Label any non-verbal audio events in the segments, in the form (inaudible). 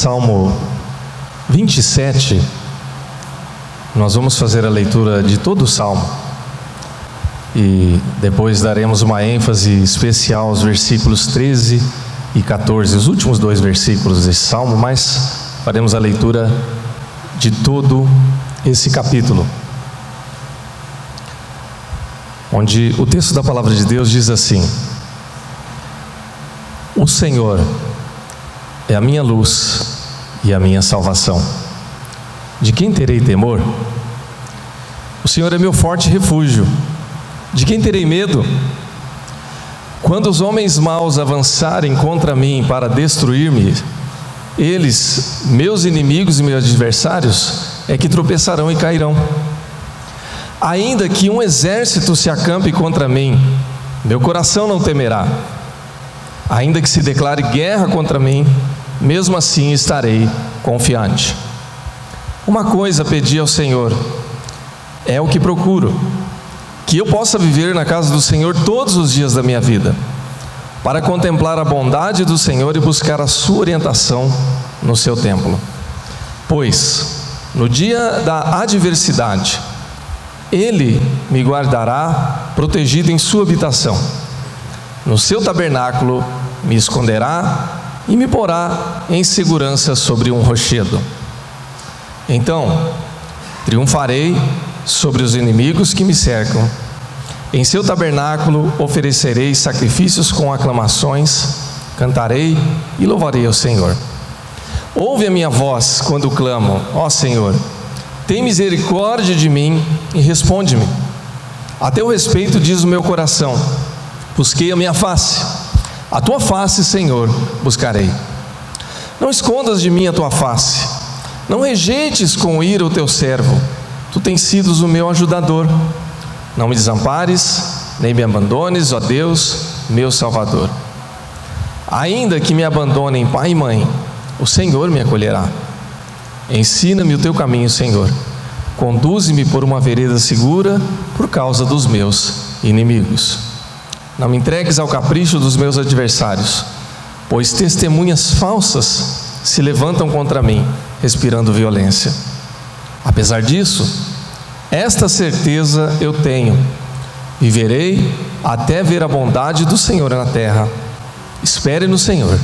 Salmo 27, nós vamos fazer a leitura de todo o salmo e depois daremos uma ênfase especial aos versículos 13 e 14, os últimos dois versículos desse salmo, mas faremos a leitura de todo esse capítulo. Onde o texto da palavra de Deus diz assim: O Senhor é a minha luz e a minha salvação. De quem terei temor? O Senhor é meu forte refúgio. De quem terei medo? Quando os homens maus avançarem contra mim para destruir-me, eles, meus inimigos e meus adversários, é que tropeçarão e cairão. Ainda que um exército se acampe contra mim, meu coração não temerá. Ainda que se declare guerra contra mim, mesmo assim estarei confiante. Uma coisa pedi ao Senhor, é o que procuro, que eu possa viver na casa do Senhor todos os dias da minha vida, para contemplar a bondade do Senhor e buscar a sua orientação no seu templo. Pois, no dia da adversidade, Ele me guardará protegido em sua habitação, no seu tabernáculo me esconderá e me porá em segurança sobre um rochedo. Então, triunfarei sobre os inimigos que me cercam. Em seu tabernáculo oferecerei sacrifícios com aclamações, cantarei e louvarei ao Senhor. Ouve a minha voz quando clamo, ó Senhor, tem misericórdia de mim e responde-me. A teu respeito diz o meu coração, busquei a minha face. A tua face, Senhor, buscarei. Não escondas de mim a tua face. Não rejeites com ira o teu servo. Tu tens sido o meu ajudador. Não me desampares, nem me abandones, ó Deus, meu Salvador. Ainda que me abandonem pai e mãe, o Senhor me acolherá. Ensina-me o teu caminho, Senhor. Conduze-me por uma vereda segura por causa dos meus inimigos. Não me entregues ao capricho dos meus adversários, pois testemunhas falsas se levantam contra mim, respirando violência. Apesar disso, esta certeza eu tenho: viverei até ver a bondade do Senhor na terra. Espere no Senhor,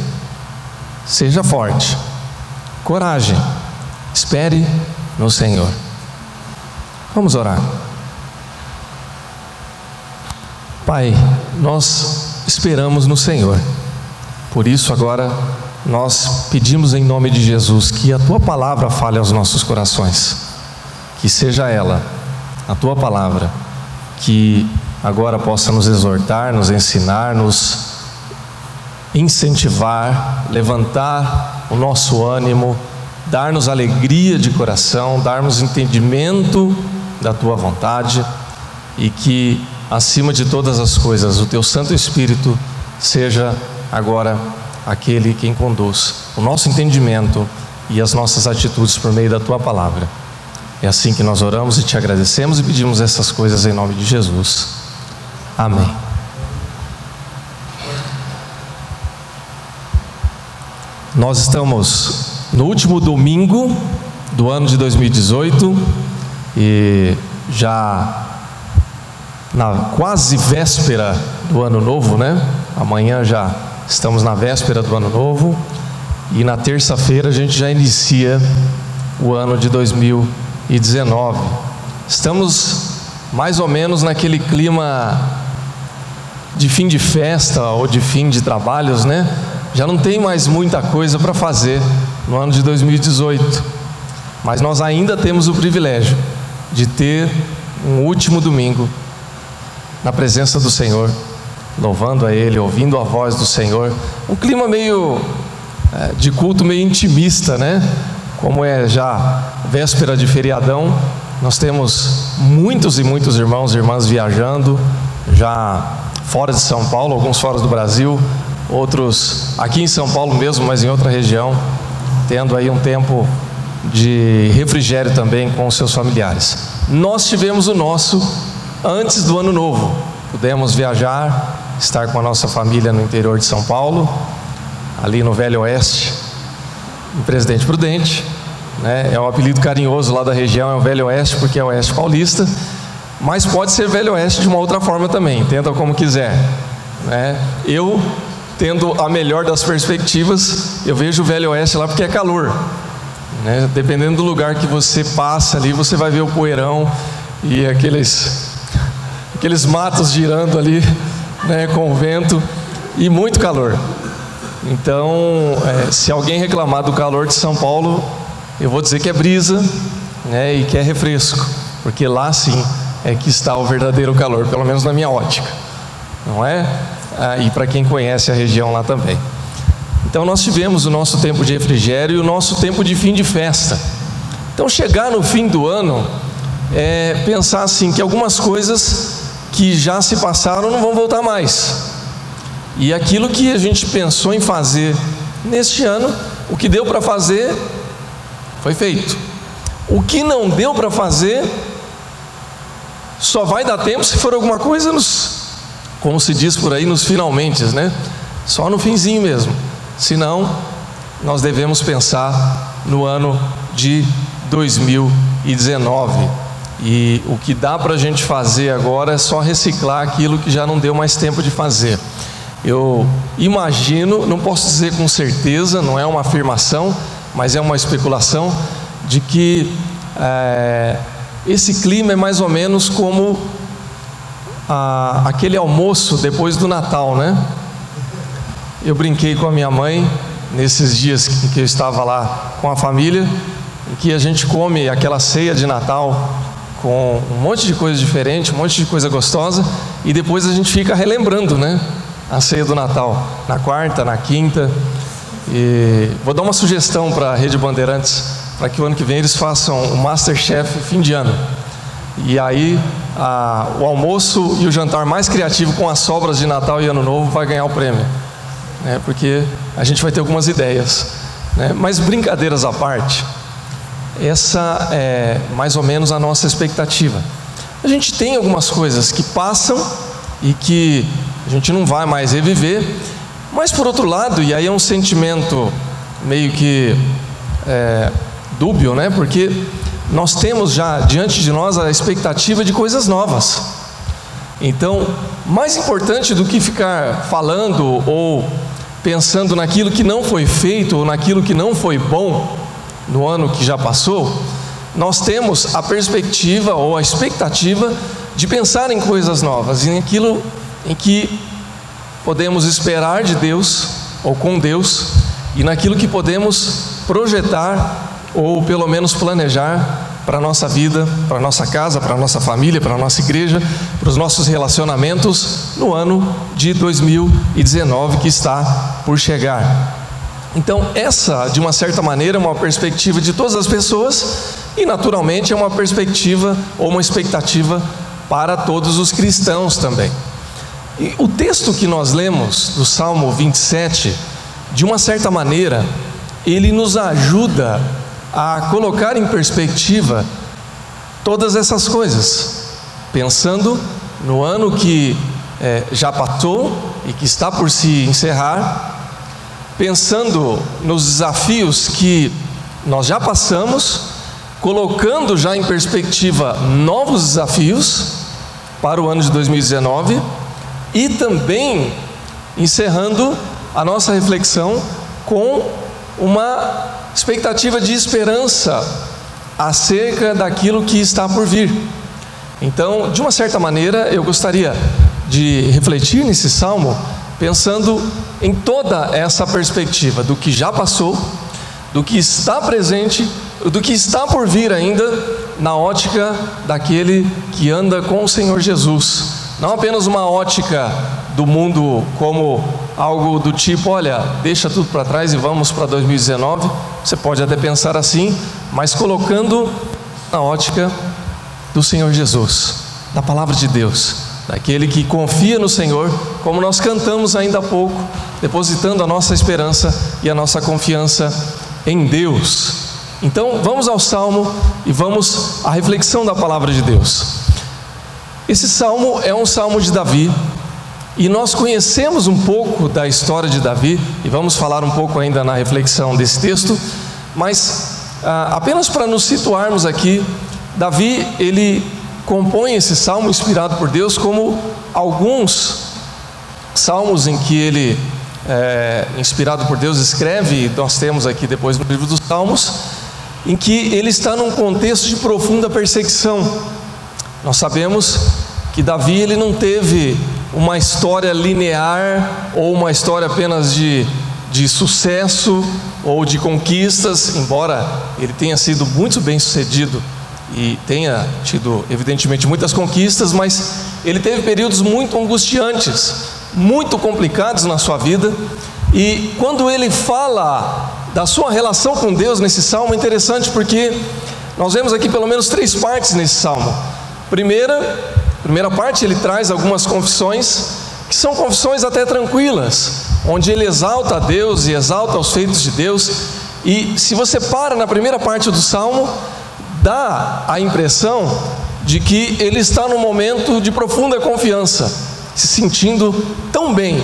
seja forte, coragem, espere no Senhor. Vamos orar. Pai, nós esperamos no Senhor. Por isso, agora, nós pedimos em nome de Jesus que a tua palavra fale aos nossos corações. Que seja ela, a tua palavra, que agora possa nos exortar, nos ensinar, nos incentivar, levantar o nosso ânimo, dar-nos alegria de coração, dar-nos entendimento da tua vontade e que acima de todas as coisas, o teu Santo Espírito seja agora aquele quem conduz o nosso entendimento e as nossas atitudes por meio da tua palavra. É assim que nós oramos e te agradecemos e pedimos essas coisas em nome de Jesus. Amém. Nós estamos no último domingo do ano de 2018 e já na quase véspera do ano novo, né? Amanhã já estamos na véspera do ano novo e na terça-feira a gente já inicia o ano de 2019. Estamos mais ou menos naquele clima de fim de festa ou de fim de trabalhos, né? Já não tem mais muita coisa para fazer no ano de 2018. Mas nós ainda temos o privilégio de ter um último domingo na presença do Senhor, louvando a Ele, ouvindo a voz do Senhor. Um clima meio é, de culto meio intimista, né? Como é já véspera de feriadão, nós temos muitos e muitos irmãos e irmãs viajando, já fora de São Paulo, alguns fora do Brasil, outros aqui em São Paulo mesmo, mas em outra região, tendo aí um tempo de refrigério também com os seus familiares. Nós tivemos o nosso antes do ano novo. Pudemos viajar, estar com a nossa família no interior de São Paulo, ali no Velho Oeste. em Presidente Prudente, né? é um apelido carinhoso lá da região, é o Velho Oeste, porque é o Oeste Paulista, mas pode ser Velho Oeste de uma outra forma também, entenda como quiser. Né? Eu, tendo a melhor das perspectivas, eu vejo o Velho Oeste lá porque é calor. Né? Dependendo do lugar que você passa ali, você vai ver o poeirão e aqueles, aqueles matos girando ali né, com o vento e muito calor. Então, é, se alguém reclamar do calor de São Paulo, eu vou dizer que é brisa né, e que é refresco, porque lá sim é que está o verdadeiro calor, pelo menos na minha ótica, não é? Ah, e para quem conhece a região lá também. Então, nós tivemos o nosso tempo de refrigério e o nosso tempo de fim de festa. Então, chegar no fim do ano é pensar assim que algumas coisas que já se passaram não vão voltar mais. E aquilo que a gente pensou em fazer neste ano, o que deu para fazer, foi feito. O que não deu para fazer, só vai dar tempo se for alguma coisa nos, como se diz por aí, nos finalmente, né? Só no finzinho mesmo. Senão, nós devemos pensar no ano de 2019. E o que dá para a gente fazer agora é só reciclar aquilo que já não deu mais tempo de fazer. Eu imagino, não posso dizer com certeza, não é uma afirmação, mas é uma especulação, de que é, esse clima é mais ou menos como a, aquele almoço depois do Natal, né? Eu brinquei com a minha mãe nesses dias que eu estava lá com a família, em que a gente come aquela ceia de Natal com um monte de coisa diferente, um monte de coisa gostosa, e depois a gente fica relembrando, né? a ceia do Natal, na quarta, na quinta. E vou dar uma sugestão para a Rede Bandeirantes, para que o ano que vem eles façam o Masterchef fim de ano. E aí a, o almoço e o jantar mais criativo com as sobras de Natal e Ano Novo vai ganhar o prêmio. Né? Porque a gente vai ter algumas ideias. Né? Mas brincadeiras à parte, essa é mais ou menos a nossa expectativa. A gente tem algumas coisas que passam e que a gente não vai mais reviver. Mas por outro lado, e aí é um sentimento meio que é, dúbio, né? Porque nós temos já diante de nós a expectativa de coisas novas. Então, mais importante do que ficar falando ou pensando naquilo que não foi feito ou naquilo que não foi bom no ano que já passou, nós temos a perspectiva ou a expectativa de pensar em coisas novas, em aquilo em que podemos esperar de Deus ou com Deus e naquilo que podemos projetar ou pelo menos planejar para a nossa vida, para a nossa casa, para a nossa família, para a nossa igreja, para os nossos relacionamentos no ano de 2019 que está por chegar. Então, essa, de uma certa maneira, é uma perspectiva de todas as pessoas e, naturalmente, é uma perspectiva ou uma expectativa para todos os cristãos também. E o texto que nós lemos do Salmo 27, de uma certa maneira, ele nos ajuda a colocar em perspectiva todas essas coisas, pensando no ano que é, já passou e que está por se encerrar, pensando nos desafios que nós já passamos, colocando já em perspectiva novos desafios para o ano de 2019 e também encerrando a nossa reflexão com uma expectativa de esperança acerca daquilo que está por vir. Então, de uma certa maneira, eu gostaria de refletir nesse salmo pensando em toda essa perspectiva do que já passou, do que está presente, do que está por vir ainda na ótica daquele que anda com o Senhor Jesus não apenas uma ótica do mundo como algo do tipo, olha, deixa tudo para trás e vamos para 2019. Você pode até pensar assim, mas colocando na ótica do Senhor Jesus, da palavra de Deus, daquele que confia no Senhor, como nós cantamos ainda há pouco, depositando a nossa esperança e a nossa confiança em Deus. Então, vamos ao salmo e vamos à reflexão da palavra de Deus. Esse salmo é um salmo de Davi, e nós conhecemos um pouco da história de Davi, e vamos falar um pouco ainda na reflexão desse texto, Mas ah, apenas para nos situarmos aqui, Davi ele compõe esse salmo inspirado por Deus como alguns salmos em que ele é, inspirado por Deus escreve, nós temos aqui depois no livro dos Salmos, em que ele está num contexto de profunda perseguição. Nós sabemos que Davi ele não teve uma história linear ou uma história apenas de, de sucesso ou de conquistas, embora ele tenha sido muito bem sucedido e tenha tido, evidentemente, muitas conquistas, mas ele teve períodos muito angustiantes, muito complicados na sua vida. E quando ele fala da sua relação com Deus nesse salmo, é interessante porque nós vemos aqui pelo menos três partes nesse salmo. Primeira, primeira parte ele traz algumas confissões que são confissões até tranquilas, onde ele exalta a Deus e exalta os feitos de Deus. E se você para na primeira parte do salmo, dá a impressão de que ele está num momento de profunda confiança, se sentindo tão bem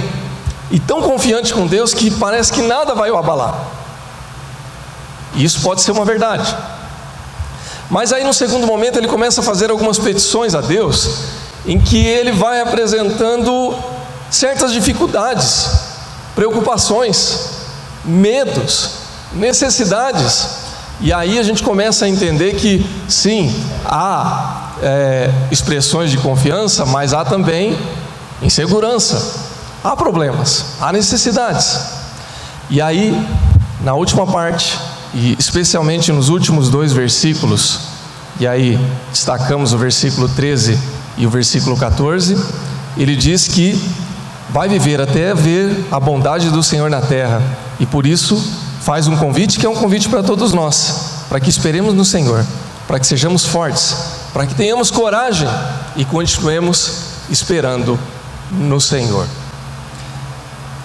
e tão confiante com Deus que parece que nada vai o abalar. E isso pode ser uma verdade. Mas aí no segundo momento ele começa a fazer algumas petições a Deus, em que ele vai apresentando certas dificuldades, preocupações, medos, necessidades. E aí a gente começa a entender que, sim, há é, expressões de confiança, mas há também insegurança, há problemas, há necessidades. E aí, na última parte, e especialmente nos últimos dois versículos, e aí destacamos o versículo 13 e o versículo 14, ele diz que vai viver até ver a bondade do Senhor na terra, e por isso faz um convite que é um convite para todos nós, para que esperemos no Senhor, para que sejamos fortes, para que tenhamos coragem e continuemos esperando no Senhor.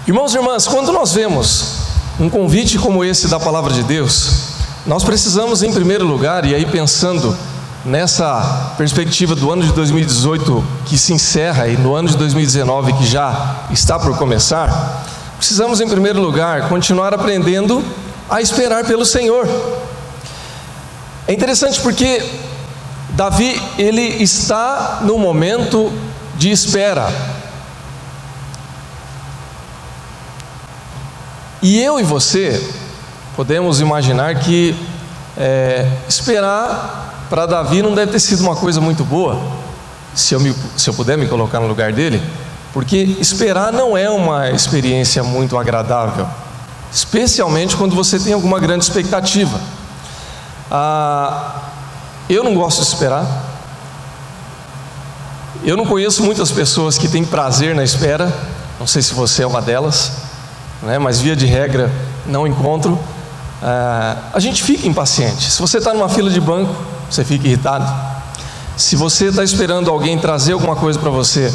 Irmãos e irmãs, quando nós vemos um convite como esse da palavra de Deus, nós precisamos, em primeiro lugar, e aí pensando nessa perspectiva do ano de 2018 que se encerra e no ano de 2019 que já está por começar, precisamos, em primeiro lugar, continuar aprendendo a esperar pelo Senhor. É interessante porque Davi, ele está no momento de espera. E eu e você podemos imaginar que é, esperar para Davi não deve ter sido uma coisa muito boa, se eu, me, se eu puder me colocar no lugar dele, porque esperar não é uma experiência muito agradável, especialmente quando você tem alguma grande expectativa. Ah, eu não gosto de esperar. Eu não conheço muitas pessoas que têm prazer na espera. Não sei se você é uma delas, né? mas via de regra não encontro. Ah, a gente fica impaciente. Se você está numa fila de banco, você fica irritado. Se você está esperando alguém trazer alguma coisa para você,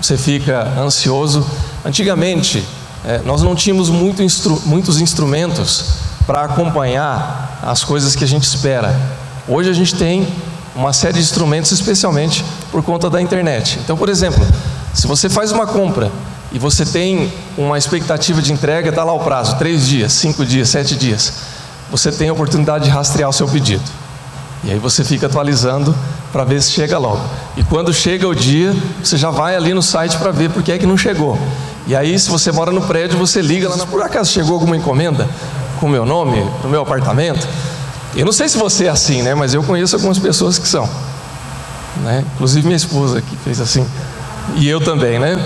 você fica ansioso. Antigamente, é, nós não tínhamos muito instru muitos instrumentos para acompanhar as coisas que a gente espera. Hoje a gente tem uma série de instrumentos, especialmente por conta da internet. Então, por exemplo, se você faz uma compra e você tem uma expectativa de entrega, está lá o prazo, três dias, cinco dias, sete dias, você tem a oportunidade de rastrear o seu pedido. E aí você fica atualizando para ver se chega logo. E quando chega o dia, você já vai ali no site para ver por que é que não chegou. E aí, se você mora no prédio, você liga lá, por acaso chegou alguma encomenda com meu nome, no meu apartamento? Eu não sei se você é assim, né? Mas eu conheço algumas pessoas que são. Né? Inclusive minha esposa que fez assim. E eu também, né?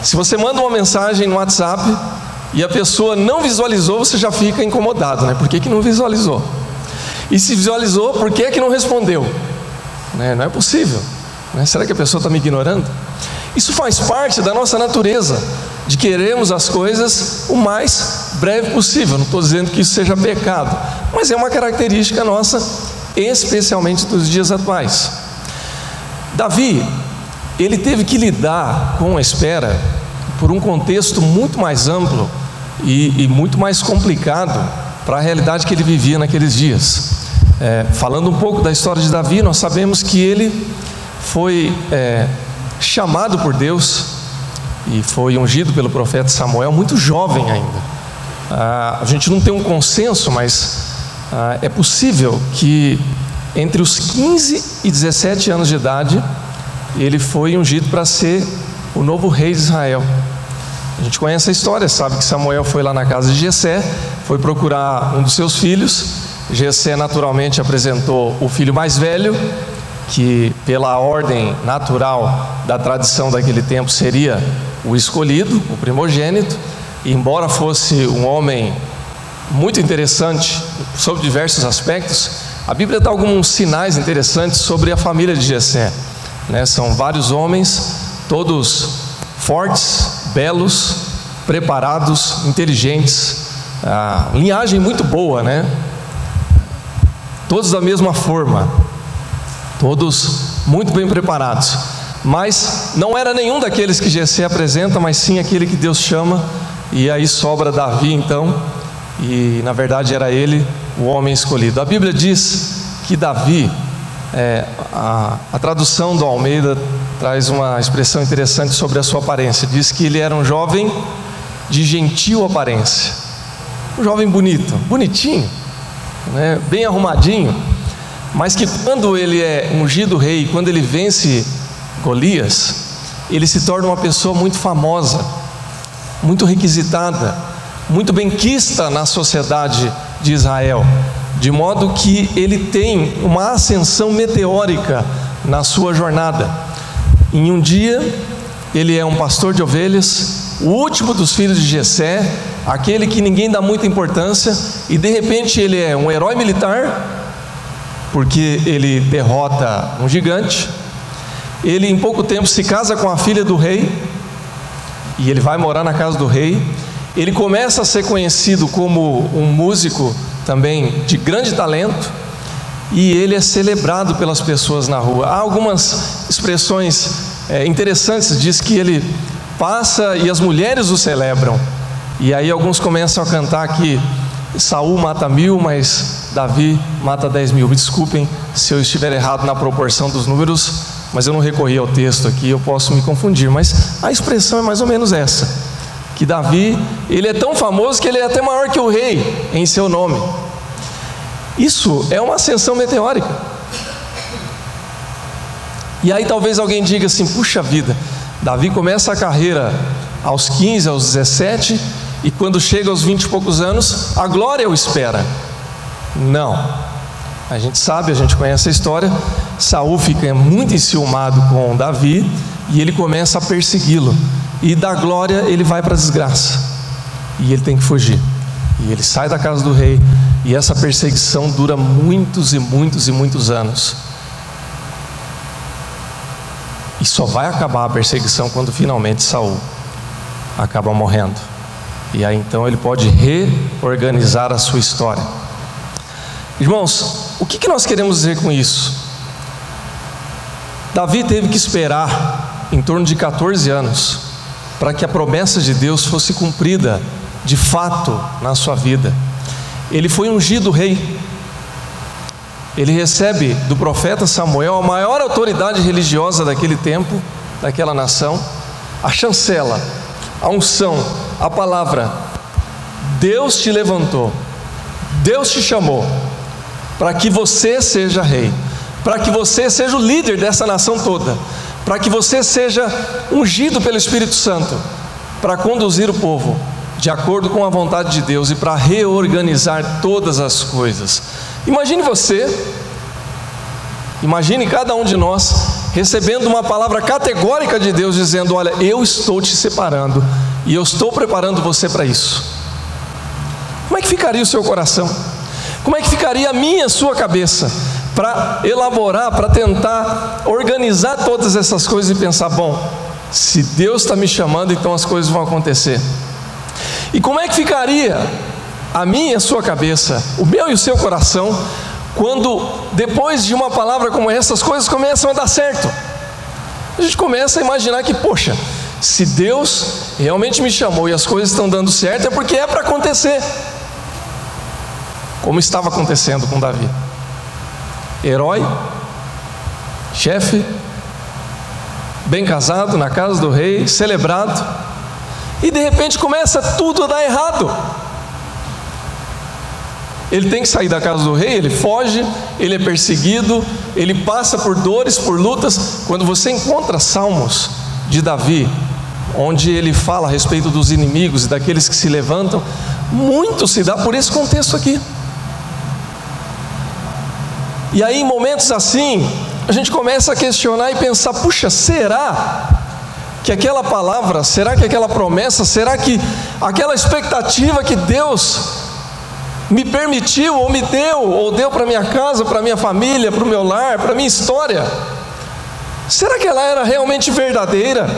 Se você manda uma mensagem no WhatsApp e a pessoa não visualizou, você já fica incomodado, né? Por que, que não visualizou? E se visualizou, por que, que não respondeu? Né? Não é possível. Né? Será que a pessoa está me ignorando? Isso faz parte da nossa natureza, de queremos as coisas o mais breve possível. Não estou dizendo que isso seja pecado, mas é uma característica nossa, especialmente dos dias atuais. Davi, ele teve que lidar com a espera por um contexto muito mais amplo e, e muito mais complicado para a realidade que ele vivia naqueles dias. É, falando um pouco da história de Davi, nós sabemos que ele foi é, chamado por Deus e foi ungido pelo profeta Samuel muito jovem ainda. Ah, a gente não tem um consenso, mas ah, é possível que entre os 15 e 17 anos de idade ele foi ungido para ser o novo rei de Israel. A gente conhece a história, sabe que Samuel foi lá na casa de Jessé, foi procurar um dos seus filhos. Jessé naturalmente apresentou o filho mais velho, que pela ordem natural da tradição daquele tempo seria o escolhido, o primogênito. E embora fosse um homem muito interessante sobre diversos aspectos, a Bíblia dá alguns sinais interessantes sobre a família de Jessé. Né? São vários homens, todos fortes, belos, preparados, inteligentes, ah, linhagem muito boa, né? Todos da mesma forma, todos muito bem preparados. Mas não era nenhum daqueles que Jessé apresenta, mas sim aquele que Deus chama. E aí sobra Davi então, e na verdade era ele o homem escolhido. A Bíblia diz que Davi, é, a, a tradução do Almeida traz uma expressão interessante sobre a sua aparência. Diz que ele era um jovem de gentil aparência, um jovem bonito, bonitinho, né, bem arrumadinho, mas que quando ele é ungido rei, quando ele vence Golias, ele se torna uma pessoa muito famosa, muito requisitada, muito benquista na sociedade de Israel, de modo que ele tem uma ascensão meteórica na sua jornada. Em um dia, ele é um pastor de ovelhas, o último dos filhos de Jessé, aquele que ninguém dá muita importância, e de repente ele é um herói militar, porque ele derrota um gigante. Ele em pouco tempo se casa com a filha do rei, e ele vai morar na casa do rei. Ele começa a ser conhecido como um músico também de grande talento, e ele é celebrado pelas pessoas na rua. Há algumas expressões é, interessantes, diz que ele passa e as mulheres o celebram. E aí alguns começam a cantar que Saul mata mil, mas Davi mata dez mil. Me desculpem se eu estiver errado na proporção dos números, mas eu não recorri ao texto aqui, eu posso me confundir. Mas a expressão é mais ou menos essa: que Davi ele é tão famoso que ele é até maior que o rei em seu nome. Isso é uma ascensão meteórica. E aí talvez alguém diga assim: puxa vida, Davi começa a carreira aos 15, aos 17, e quando chega aos 20 e poucos anos, a glória o espera. Não. A gente sabe, a gente conhece a história. Saul fica muito enciumado com Davi e ele começa a persegui-lo. E da glória ele vai para a desgraça. E ele tem que fugir. E ele sai da casa do rei, e essa perseguição dura muitos e muitos e muitos anos. E só vai acabar a perseguição quando finalmente Saul acaba morrendo. E aí então ele pode reorganizar a sua história. Irmãos, o que, nós queremos dizer com isso? Davi teve que esperar em torno de 14 anos para que a promessa de Deus fosse cumprida de fato na sua vida. Ele foi ungido rei. Ele recebe do profeta Samuel, a maior autoridade religiosa daquele tempo, daquela nação, a chancela, a unção, a palavra. Deus te levantou, Deus te chamou para que você seja rei, para que você seja o líder dessa nação toda, para que você seja ungido pelo Espírito Santo, para conduzir o povo de acordo com a vontade de Deus e para reorganizar todas as coisas. Imagine você, imagine cada um de nós recebendo uma palavra categórica de Deus dizendo: Olha, eu estou te separando e eu estou preparando você para isso. Como é que ficaria o seu coração? Como é que ficaria a minha, a sua cabeça? Para elaborar, para tentar organizar todas essas coisas e pensar: bom, se Deus está me chamando, então as coisas vão acontecer. E como é que ficaria a minha e a sua cabeça, o meu e o seu coração, quando depois de uma palavra como essa, as coisas começam a dar certo? A gente começa a imaginar que, poxa, se Deus realmente me chamou e as coisas estão dando certo, é porque é para acontecer. Como estava acontecendo com Davi. Herói, chefe, bem casado, na casa do rei, celebrado, e de repente começa tudo a dar errado. ele tem que sair da casa do rei, ele foge, ele é perseguido, ele passa por dores, por lutas. Quando você encontra salmos de Davi, onde ele fala a respeito dos inimigos e daqueles que se levantam, muito se dá por esse contexto aqui. E aí, em momentos assim, a gente começa a questionar e pensar: puxa, será que aquela palavra, será que aquela promessa, será que aquela expectativa que Deus me permitiu, ou me deu, ou deu para minha casa, para minha família, para o meu lar, para minha história, será que ela era realmente verdadeira?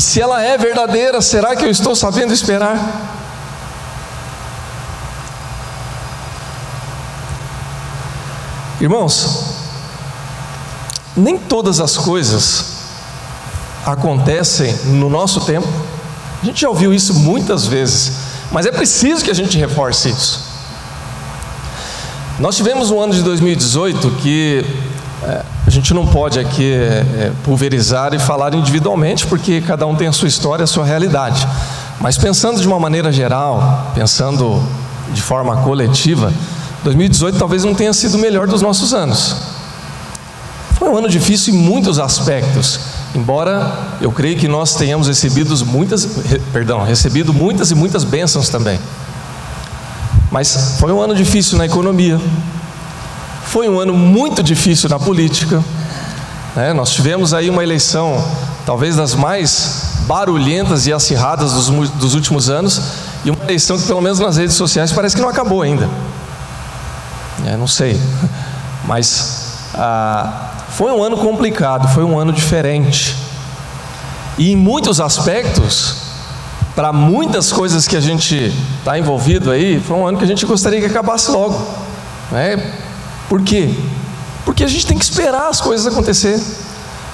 E se ela é verdadeira, será que eu estou sabendo esperar? Irmãos, nem todas as coisas acontecem no nosso tempo. A gente já ouviu isso muitas vezes, mas é preciso que a gente reforce isso. Nós tivemos um ano de 2018 que é, a gente não pode aqui é, é, pulverizar e falar individualmente, porque cada um tem a sua história, a sua realidade. Mas pensando de uma maneira geral, pensando de forma coletiva, 2018 talvez não tenha sido o melhor dos nossos anos. Foi um ano difícil em muitos aspectos. Embora eu creio que nós tenhamos recebido muitas, perdão, recebido muitas e muitas bênçãos também. Mas foi um ano difícil na economia, foi um ano muito difícil na política. Né? Nós tivemos aí uma eleição, talvez das mais barulhentas e acirradas dos, dos últimos anos, e uma eleição que, pelo menos nas redes sociais, parece que não acabou ainda. É, não sei, (laughs) mas ah, foi um ano complicado, foi um ano diferente. E em muitos aspectos, para muitas coisas que a gente está envolvido aí, foi um ano que a gente gostaria que acabasse logo. Né? Por quê? Porque a gente tem que esperar as coisas acontecer.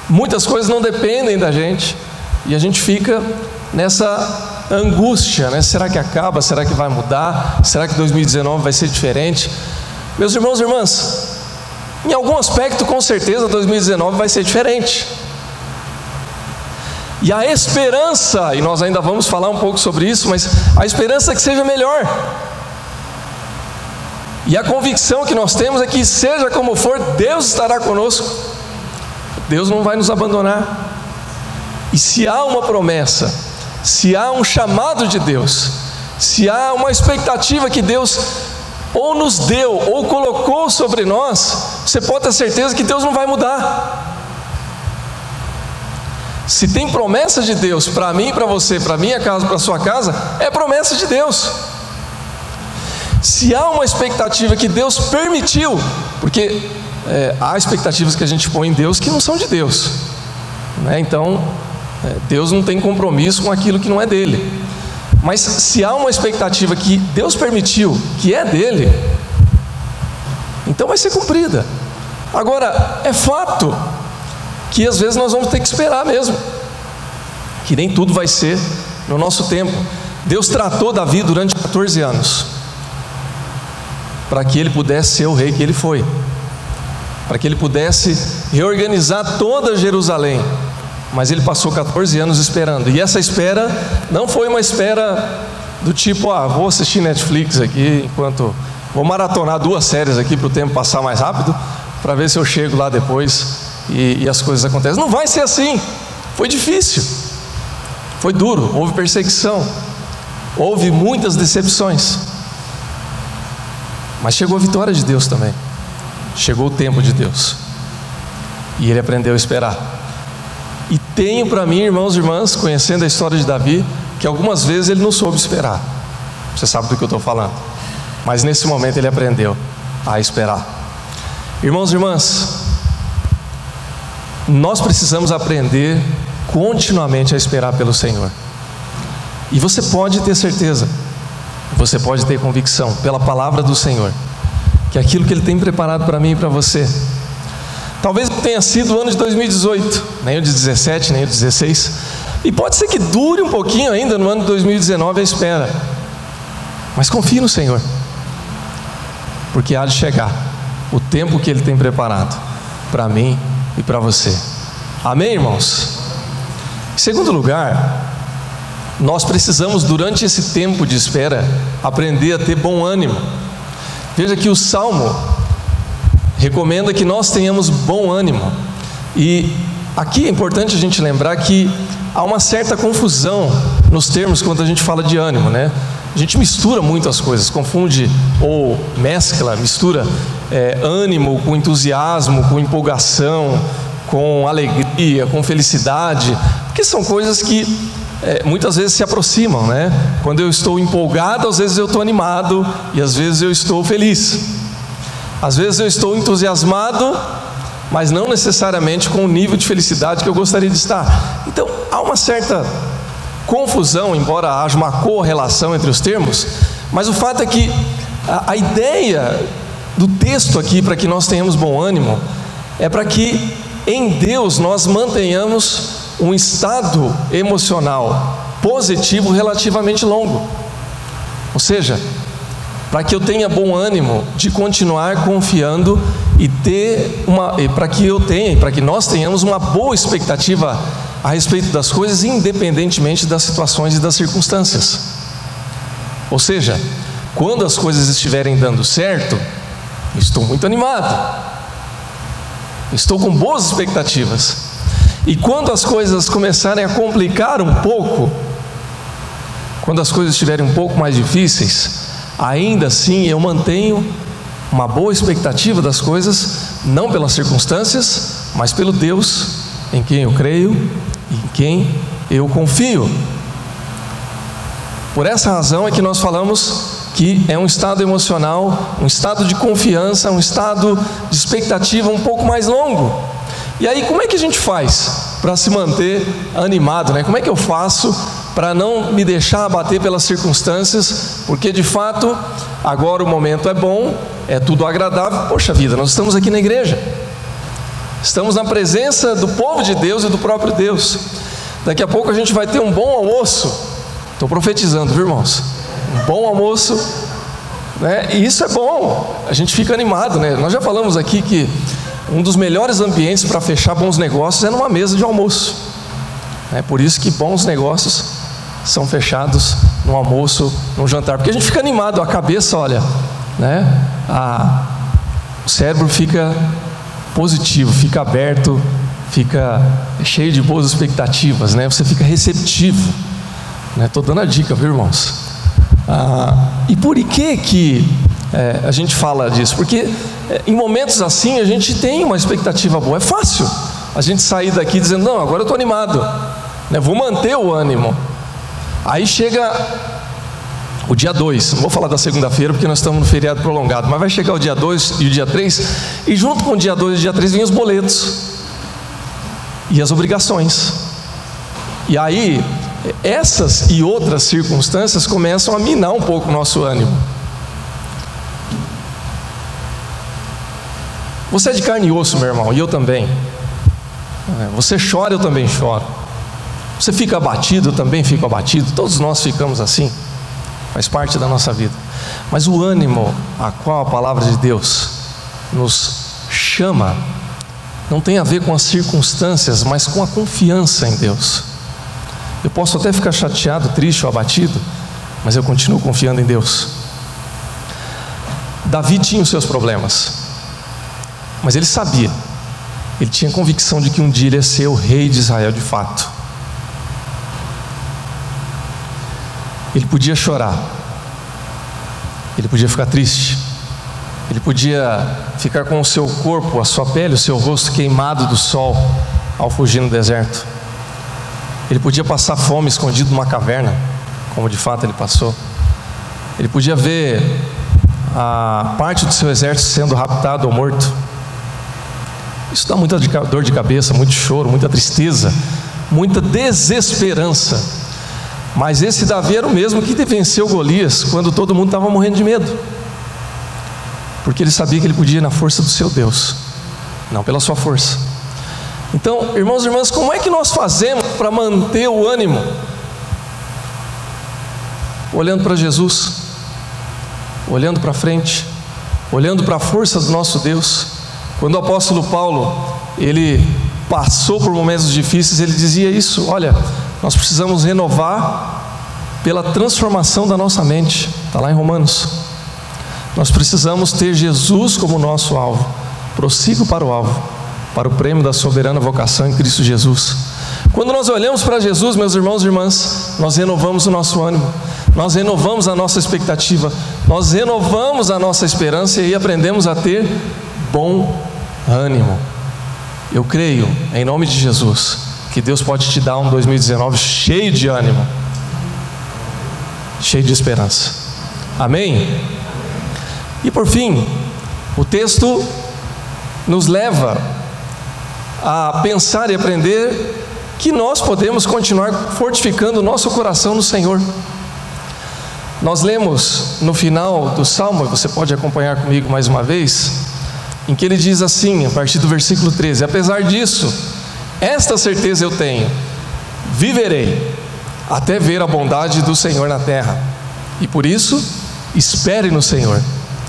Muitas coisas não dependem da gente. E a gente fica nessa angústia, né? Será que acaba? Será que vai mudar? Será que 2019 vai ser diferente? Meus irmãos e irmãs, em algum aspecto, com certeza, 2019 vai ser diferente. E a esperança, e nós ainda vamos falar um pouco sobre isso, mas a esperança é que seja melhor. E a convicção que nós temos é que, seja como for, Deus estará conosco. Deus não vai nos abandonar. E se há uma promessa, se há um chamado de Deus, se há uma expectativa que Deus ou nos deu, ou colocou sobre nós, você pode ter certeza que Deus não vai mudar. Se tem promessa de Deus para mim, para você, para minha casa, para sua casa, é promessa de Deus. Se há uma expectativa que Deus permitiu, porque é, há expectativas que a gente põe em Deus que não são de Deus, né? então é, Deus não tem compromisso com aquilo que não é dele. Mas se há uma expectativa que Deus permitiu, que é dele, então vai ser cumprida. Agora, é fato que às vezes nós vamos ter que esperar mesmo, que nem tudo vai ser no nosso tempo. Deus tratou Davi durante 14 anos, para que ele pudesse ser o rei que ele foi, para que ele pudesse reorganizar toda Jerusalém, mas ele passou 14 anos esperando. E essa espera não foi uma espera do tipo, ah, vou assistir Netflix aqui enquanto vou maratonar duas séries aqui para o tempo passar mais rápido, para ver se eu chego lá depois e, e as coisas acontecem. Não vai ser assim. Foi difícil, foi duro, houve perseguição, houve muitas decepções. Mas chegou a vitória de Deus também. Chegou o tempo de Deus. E ele aprendeu a esperar. E tenho para mim, irmãos e irmãs, conhecendo a história de Davi, que algumas vezes ele não soube esperar. Você sabe do que eu estou falando. Mas nesse momento ele aprendeu a esperar. Irmãos e irmãs, nós precisamos aprender continuamente a esperar pelo Senhor. E você pode ter certeza, você pode ter convicção pela palavra do Senhor, que aquilo que Ele tem preparado para mim e para você Talvez tenha sido o ano de 2018, nem o de 17, nem o de 16. E pode ser que dure um pouquinho ainda no ano de 2019 a espera. Mas confie no Senhor. Porque há de chegar o tempo que Ele tem preparado para mim e para você. Amém, irmãos? Em segundo lugar, nós precisamos, durante esse tempo de espera, aprender a ter bom ânimo. Veja que o Salmo recomenda que nós tenhamos bom ânimo. E aqui é importante a gente lembrar que há uma certa confusão nos termos quando a gente fala de ânimo, né? A gente mistura muito as coisas, confunde ou mescla, mistura é, ânimo com entusiasmo, com empolgação, com alegria, com felicidade, porque são coisas que é, muitas vezes se aproximam, né? Quando eu estou empolgado, às vezes eu estou animado e às vezes eu estou feliz. Às vezes eu estou entusiasmado, mas não necessariamente com o nível de felicidade que eu gostaria de estar. Então há uma certa confusão, embora haja uma correlação entre os termos, mas o fato é que a, a ideia do texto aqui para que nós tenhamos bom ânimo é para que em Deus nós mantenhamos um estado emocional positivo relativamente longo. Ou seja, para que eu tenha bom ânimo de continuar confiando e ter uma, para que eu tenha, para que nós tenhamos uma boa expectativa a respeito das coisas, independentemente das situações e das circunstâncias. Ou seja, quando as coisas estiverem dando certo, estou muito animado, estou com boas expectativas. E quando as coisas começarem a complicar um pouco, quando as coisas estiverem um pouco mais difíceis, ainda assim eu mantenho uma boa expectativa das coisas, não pelas circunstâncias, mas pelo Deus em quem eu creio e em quem eu confio. Por essa razão é que nós falamos que é um estado emocional, um estado de confiança, um estado de expectativa um pouco mais longo. E aí, como é que a gente faz para se manter animado, né? Como é que eu faço para não me deixar abater pelas circunstâncias? Porque de fato, agora o momento é bom, é tudo agradável. Poxa vida, nós estamos aqui na igreja. Estamos na presença do povo de Deus e do próprio Deus. Daqui a pouco a gente vai ter um bom almoço. Estou profetizando, viu, irmãos? Um bom almoço. Né? E isso é bom, a gente fica animado, né? Nós já falamos aqui que um dos melhores ambientes para fechar bons negócios é numa mesa de almoço. É por isso que bons negócios são fechados no almoço, no jantar, porque a gente fica animado, a cabeça, olha, né? A, o cérebro fica positivo, fica aberto, fica cheio de boas expectativas, né? Você fica receptivo. Estou né? dando a dica, viu, irmãos? Ah, e por que que é, a gente fala disso? Porque é, em momentos assim a gente tem uma expectativa boa. É fácil a gente sair daqui dizendo: Não, agora eu estou animado, né? vou manter o ânimo. Aí chega o dia 2, não vou falar da segunda-feira porque nós estamos no feriado prolongado, mas vai chegar o dia 2 e o dia 3, e junto com o dia 2 e o dia 3 vêm os boletos e as obrigações. E aí, essas e outras circunstâncias começam a minar um pouco o nosso ânimo. Você é de carne e osso, meu irmão, e eu também. É, você chora, eu também choro. Você fica abatido, eu também fico abatido. Todos nós ficamos assim. Faz parte da nossa vida. Mas o ânimo a qual a palavra de Deus nos chama não tem a ver com as circunstâncias, mas com a confiança em Deus. Eu posso até ficar chateado, triste ou abatido, mas eu continuo confiando em Deus. Davi tinha os seus problemas. Mas ele sabia, ele tinha convicção de que um dia ele ia ser o rei de Israel de fato. Ele podia chorar, ele podia ficar triste, ele podia ficar com o seu corpo, a sua pele, o seu rosto queimado do sol ao fugir no deserto. Ele podia passar fome escondido numa caverna, como de fato ele passou. Ele podia ver a parte do seu exército sendo raptado ou morto. Isso dá muita dor de cabeça, muito choro, muita tristeza, muita desesperança. Mas esse Davi era o mesmo que venceu Golias quando todo mundo estava morrendo de medo. Porque ele sabia que ele podia ir na força do seu Deus, não pela sua força. Então, irmãos e irmãs, como é que nós fazemos para manter o ânimo? Olhando para Jesus, olhando para frente, olhando para a força do nosso Deus quando o apóstolo Paulo, ele passou por momentos difíceis, ele dizia isso: olha, nós precisamos renovar pela transformação da nossa mente. Está lá em Romanos. Nós precisamos ter Jesus como nosso alvo. Prossigo para o alvo, para o prêmio da soberana vocação em Cristo Jesus. Quando nós olhamos para Jesus, meus irmãos e irmãs, nós renovamos o nosso ânimo, nós renovamos a nossa expectativa, nós renovamos a nossa esperança e aprendemos a ter bom ânimo. Eu creio, em nome de Jesus, que Deus pode te dar um 2019 cheio de ânimo, cheio de esperança. Amém? E por fim, o texto nos leva a pensar e aprender que nós podemos continuar fortificando o nosso coração no Senhor. Nós lemos no final do salmo, você pode acompanhar comigo mais uma vez, em que ele diz assim, a partir do versículo 13: Apesar disso, esta certeza eu tenho, viverei até ver a bondade do Senhor na terra, e por isso, espere no Senhor,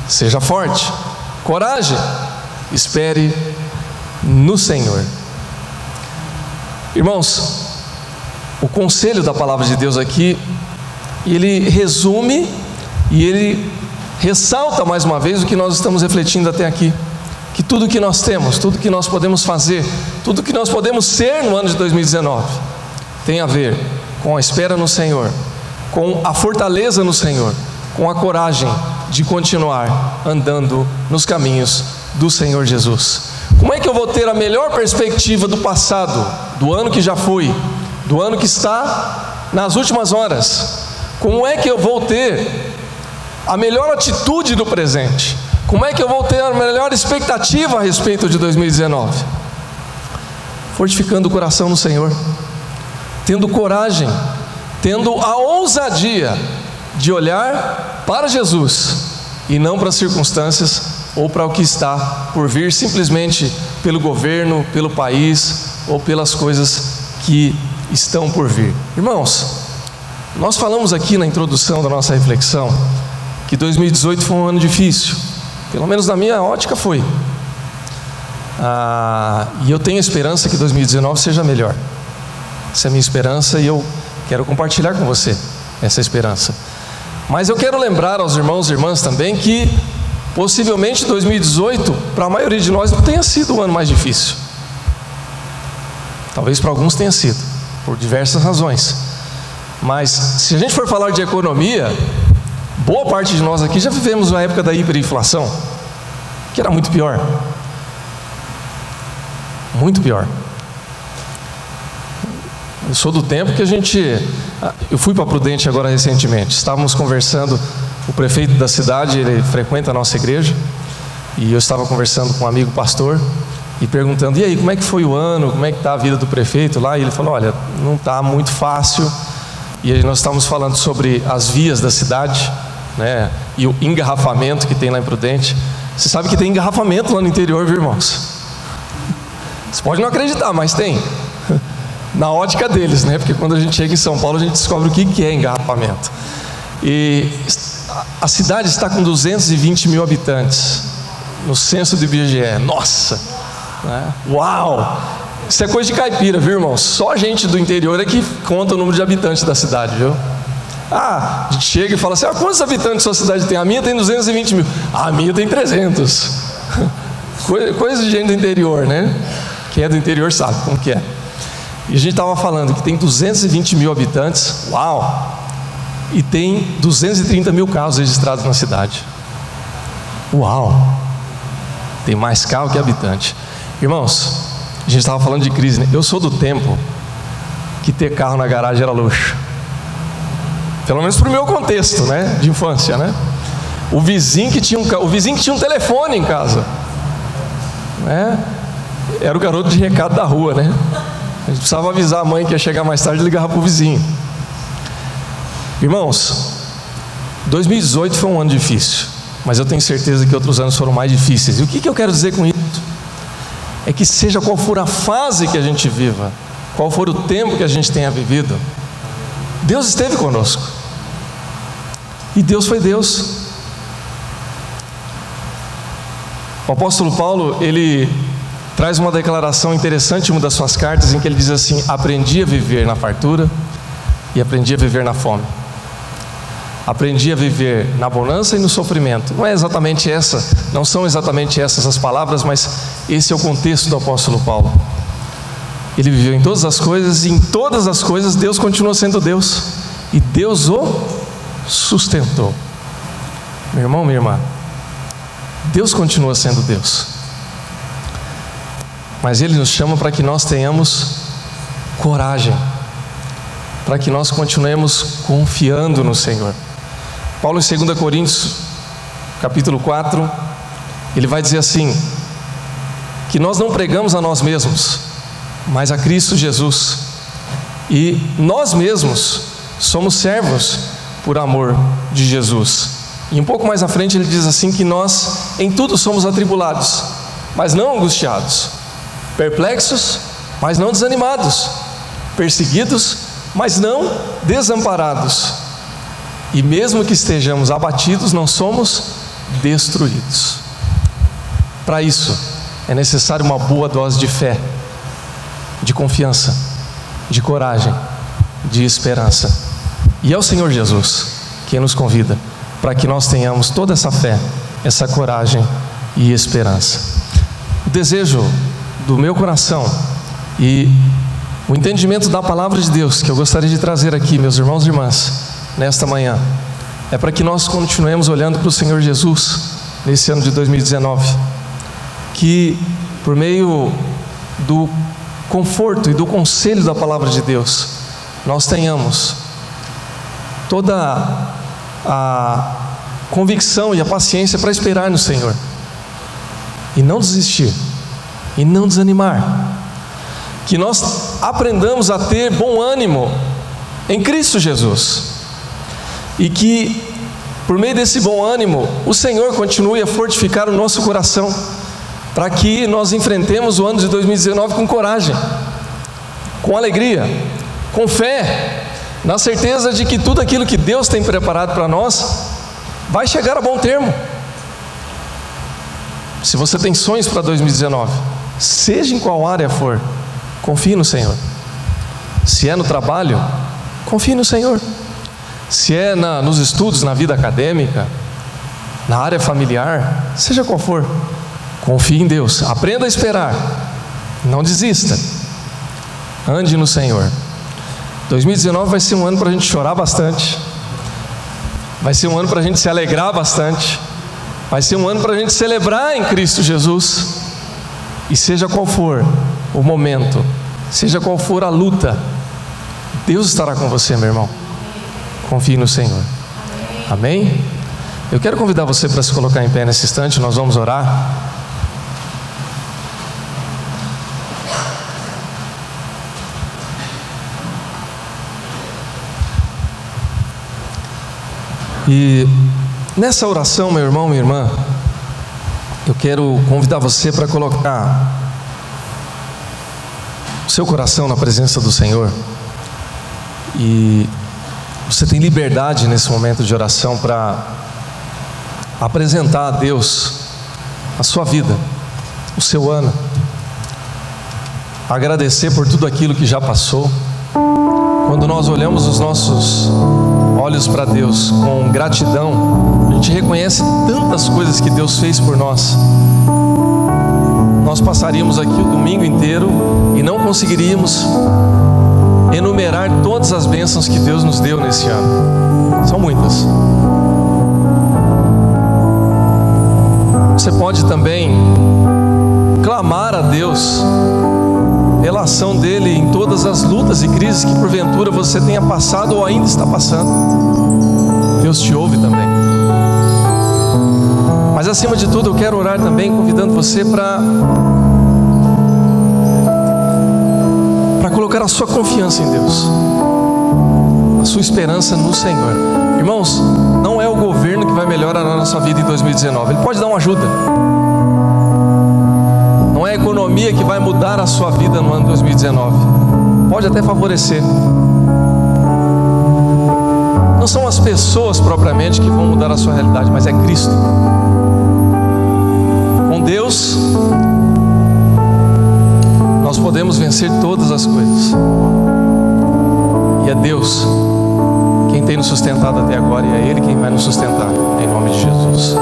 seja forte, coragem, espere no Senhor. Irmãos, o conselho da palavra de Deus aqui, ele resume e ele ressalta mais uma vez o que nós estamos refletindo até aqui. Que tudo que nós temos, tudo que nós podemos fazer, tudo que nós podemos ser no ano de 2019, tem a ver com a espera no Senhor, com a fortaleza no Senhor, com a coragem de continuar andando nos caminhos do Senhor Jesus. Como é que eu vou ter a melhor perspectiva do passado, do ano que já foi, do ano que está nas últimas horas? Como é que eu vou ter a melhor atitude do presente? Como é que eu vou ter a melhor expectativa a respeito de 2019? Fortificando o coração no Senhor, tendo coragem, tendo a ousadia de olhar para Jesus e não para as circunstâncias ou para o que está por vir, simplesmente pelo governo, pelo país ou pelas coisas que estão por vir. Irmãos, nós falamos aqui na introdução da nossa reflexão que 2018 foi um ano difícil, pelo menos na minha ótica foi. Ah, e eu tenho esperança que 2019 seja melhor. Essa é a minha esperança e eu quero compartilhar com você essa esperança. Mas eu quero lembrar aos irmãos e irmãs também que Possivelmente 2018, para a maioria de nós, não tenha sido o ano mais difícil. Talvez para alguns tenha sido, por diversas razões. Mas se a gente for falar de economia, boa parte de nós aqui já vivemos uma época da hiperinflação, que era muito pior. Muito pior. Eu sou do tempo que a gente. Eu fui para Prudente agora recentemente. Estávamos conversando o prefeito da cidade, ele frequenta a nossa igreja, e eu estava conversando com um amigo pastor e perguntando: "E aí, como é que foi o ano? Como é que está a vida do prefeito lá?" E ele falou: "Olha, não está muito fácil". E nós estamos falando sobre as vias da cidade, né? E o engarrafamento que tem lá em Prudente. Você sabe que tem engarrafamento lá no interior, viu, irmãos? Você pode não acreditar, mas tem. (laughs) Na ótica deles, né? Porque quando a gente chega em São Paulo, a gente descobre o que é engarrafamento. E a cidade está com 220 mil habitantes no censo do IBGE. Nossa! Né? Uau! Isso é coisa de caipira, viu, irmão? Só gente do interior é que conta o número de habitantes da cidade, viu? Ah, chega e fala assim: ah, quantos habitantes sua cidade tem? A minha tem 220 mil. Ah, a minha tem 300. (laughs) Coisa de gente do interior, né? Quem é do interior sabe como que é. E a gente estava falando que tem 220 mil habitantes. Uau! e tem 230 mil carros registrados na cidade. Uau! Tem mais carro que habitante. Irmãos, a gente estava falando de crise, né? Eu sou do tempo que ter carro na garagem era luxo. Pelo menos para o meu contexto, né? De infância, né? O vizinho que tinha um, o vizinho que tinha um telefone em casa, né? Era o garoto de recado da rua, né? A gente precisava avisar a mãe que ia chegar mais tarde e ligava para o vizinho. Irmãos, 2018 foi um ano difícil, mas eu tenho certeza que outros anos foram mais difíceis. E o que, que eu quero dizer com isso? É que seja qual for a fase que a gente viva, qual for o tempo que a gente tenha vivido, Deus esteve conosco. E Deus foi Deus. O apóstolo Paulo, ele traz uma declaração interessante em uma das suas cartas, em que ele diz assim: Aprendi a viver na fartura e aprendi a viver na fome. Aprendi a viver na bonança e no sofrimento. Não é exatamente essa, não são exatamente essas as palavras, mas esse é o contexto do apóstolo Paulo. Ele viveu em todas as coisas e em todas as coisas Deus continua sendo Deus. E Deus o sustentou. Meu irmão, minha irmã, Deus continua sendo Deus. Mas Ele nos chama para que nós tenhamos coragem, para que nós continuemos confiando no Senhor. Paulo em 2 Coríntios, capítulo 4, ele vai dizer assim: que nós não pregamos a nós mesmos, mas a Cristo Jesus. E nós mesmos somos servos por amor de Jesus. E um pouco mais à frente ele diz assim que nós em tudo somos atribulados, mas não angustiados, perplexos, mas não desanimados, perseguidos, mas não desamparados. E mesmo que estejamos abatidos, não somos destruídos. Para isso, é necessário uma boa dose de fé, de confiança, de coragem, de esperança. E é o Senhor Jesus quem nos convida para que nós tenhamos toda essa fé, essa coragem e esperança. O desejo do meu coração e o entendimento da palavra de Deus que eu gostaria de trazer aqui, meus irmãos e irmãs, nesta manhã, é para que nós continuemos olhando para o Senhor Jesus nesse ano de 2019. Que por meio do conforto e do conselho da palavra de Deus, nós tenhamos toda a convicção e a paciência para esperar no Senhor. E não desistir. E não desanimar. Que nós aprendamos a ter bom ânimo em Cristo Jesus. E que por meio desse bom ânimo o Senhor continue a fortificar o nosso coração para que nós enfrentemos o ano de 2019 com coragem, com alegria, com fé na certeza de que tudo aquilo que Deus tem preparado para nós vai chegar a bom termo. Se você tem sonhos para 2019, seja em qual área for, confie no Senhor. Se é no trabalho, confie no Senhor. Se é na, nos estudos, na vida acadêmica, na área familiar, seja qual for, confie em Deus. Aprenda a esperar. Não desista. Ande no Senhor. 2019 vai ser um ano para a gente chorar bastante, vai ser um ano para a gente se alegrar bastante, vai ser um ano para a gente celebrar em Cristo Jesus, e seja qual for o momento, seja qual for a luta, Deus estará com você, meu irmão. Confie no Senhor. Amém? Eu quero convidar você para se colocar em pé nesse instante, nós vamos orar. E nessa oração, meu irmão, minha irmã, eu quero convidar você para colocar o seu coração na presença do Senhor. E você tem liberdade nesse momento de oração para apresentar a Deus a sua vida, o seu ano, agradecer por tudo aquilo que já passou. Quando nós olhamos os nossos olhos para Deus com gratidão, a gente reconhece tantas coisas que Deus fez por nós. Nós passaríamos aqui o domingo inteiro e não conseguiríamos enumerar todas as bênçãos que Deus nos deu nesse ano. São muitas. Você pode também clamar a Deus pela ação dele em todas as lutas e crises que porventura você tenha passado ou ainda está passando. Deus te ouve também. Mas acima de tudo, eu quero orar também convidando você para para colocar a sua confiança em Deus. A sua esperança no Senhor. Irmãos, não é o governo que vai melhorar a nossa vida em 2019. Ele pode dar uma ajuda economia que vai mudar a sua vida no ano 2019. Pode até favorecer. Não são as pessoas propriamente que vão mudar a sua realidade, mas é Cristo. Com Deus, nós podemos vencer todas as coisas. E é Deus quem tem nos sustentado até agora e é Ele quem vai nos sustentar, em nome de Jesus.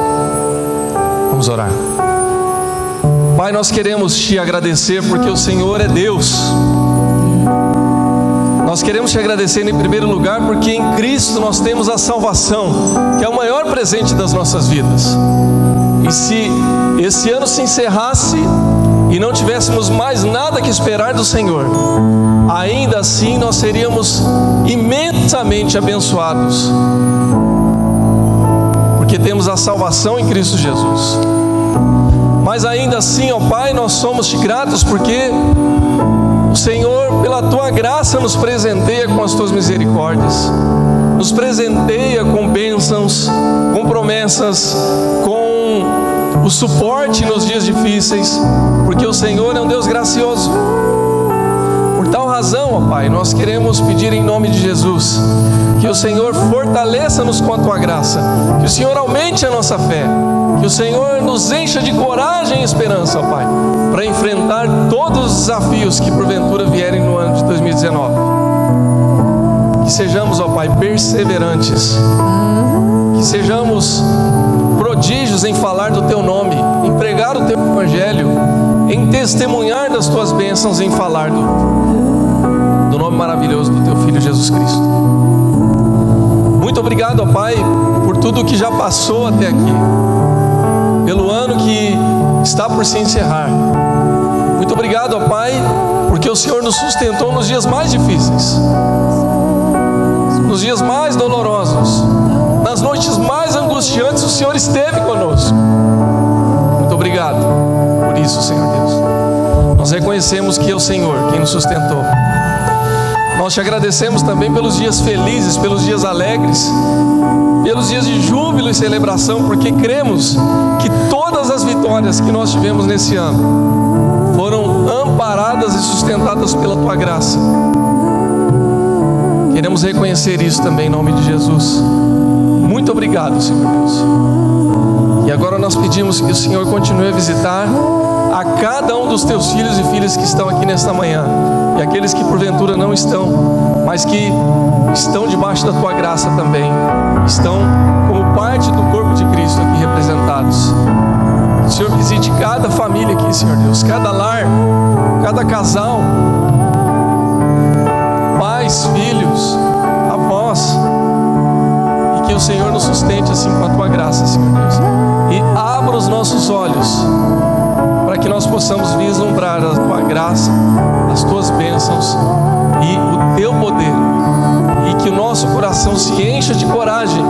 Vamos orar. Pai, nós queremos te agradecer porque o Senhor é Deus. Nós queremos te agradecer em primeiro lugar porque em Cristo nós temos a salvação, que é o maior presente das nossas vidas. E se esse ano se encerrasse e não tivéssemos mais nada que esperar do Senhor, ainda assim nós seríamos imensamente abençoados, porque temos a salvação em Cristo Jesus. Mas ainda assim, ó Pai, nós somos gratos porque o Senhor, pela tua graça, nos presenteia com as tuas misericórdias, nos presenteia com bênçãos, com promessas, com o suporte nos dias difíceis, porque o Senhor é um Deus gracioso. Por tal razão, ó Pai, nós queremos pedir em nome de Jesus que o Senhor fortaleça-nos com a tua graça, que o Senhor aumente a nossa fé, que o Senhor nos encha de coragem e esperança, ó Pai, para enfrentar todos os desafios que porventura vierem no ano de 2019. Que sejamos, ó Pai, perseverantes, que sejamos prodígios em falar do Teu nome, em pregar o Teu Evangelho, em testemunhar das Tuas bênçãos, em falar do, do nome maravilhoso do Teu Filho Jesus Cristo. Muito obrigado, ó Pai, por tudo que já passou até aqui pelo ano que está por se encerrar. Muito obrigado, Pai, porque o Senhor nos sustentou nos dias mais difíceis, nos dias mais dolorosos, nas noites mais angustiantes, o Senhor esteve conosco. Muito obrigado por isso, Senhor Deus. Nós reconhecemos que é o Senhor quem nos sustentou. Nós te agradecemos também pelos dias felizes, pelos dias alegres, pelos dias de júbilo e celebração, porque cremos que todas as vitórias que nós tivemos nesse ano foram amparadas e sustentadas pela tua graça. Queremos reconhecer isso também em nome de Jesus. Muito obrigado, Senhor Deus. E agora nós pedimos que o Senhor continue a visitar a cada um dos teus filhos e filhas que estão aqui nesta manhã e aqueles que porventura não estão, mas que estão debaixo da tua graça também, estão como parte do corpo de Cristo aqui representados. Senhor visite cada família aqui, Senhor Deus, cada lar, cada casal, pais, filhos, avós, e que o Senhor nos sustente assim com a tua graça, Senhor Deus, e abra os nossos olhos que nós possamos vislumbrar a tua graça, as tuas bênçãos e o teu poder, e que o nosso coração se encha de coragem,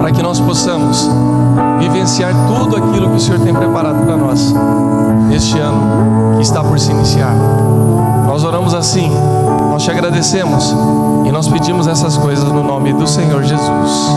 para que nós possamos vivenciar tudo aquilo que o Senhor tem preparado para nós neste ano que está por se iniciar. Nós oramos assim, nós te agradecemos e nós pedimos essas coisas no nome do Senhor Jesus.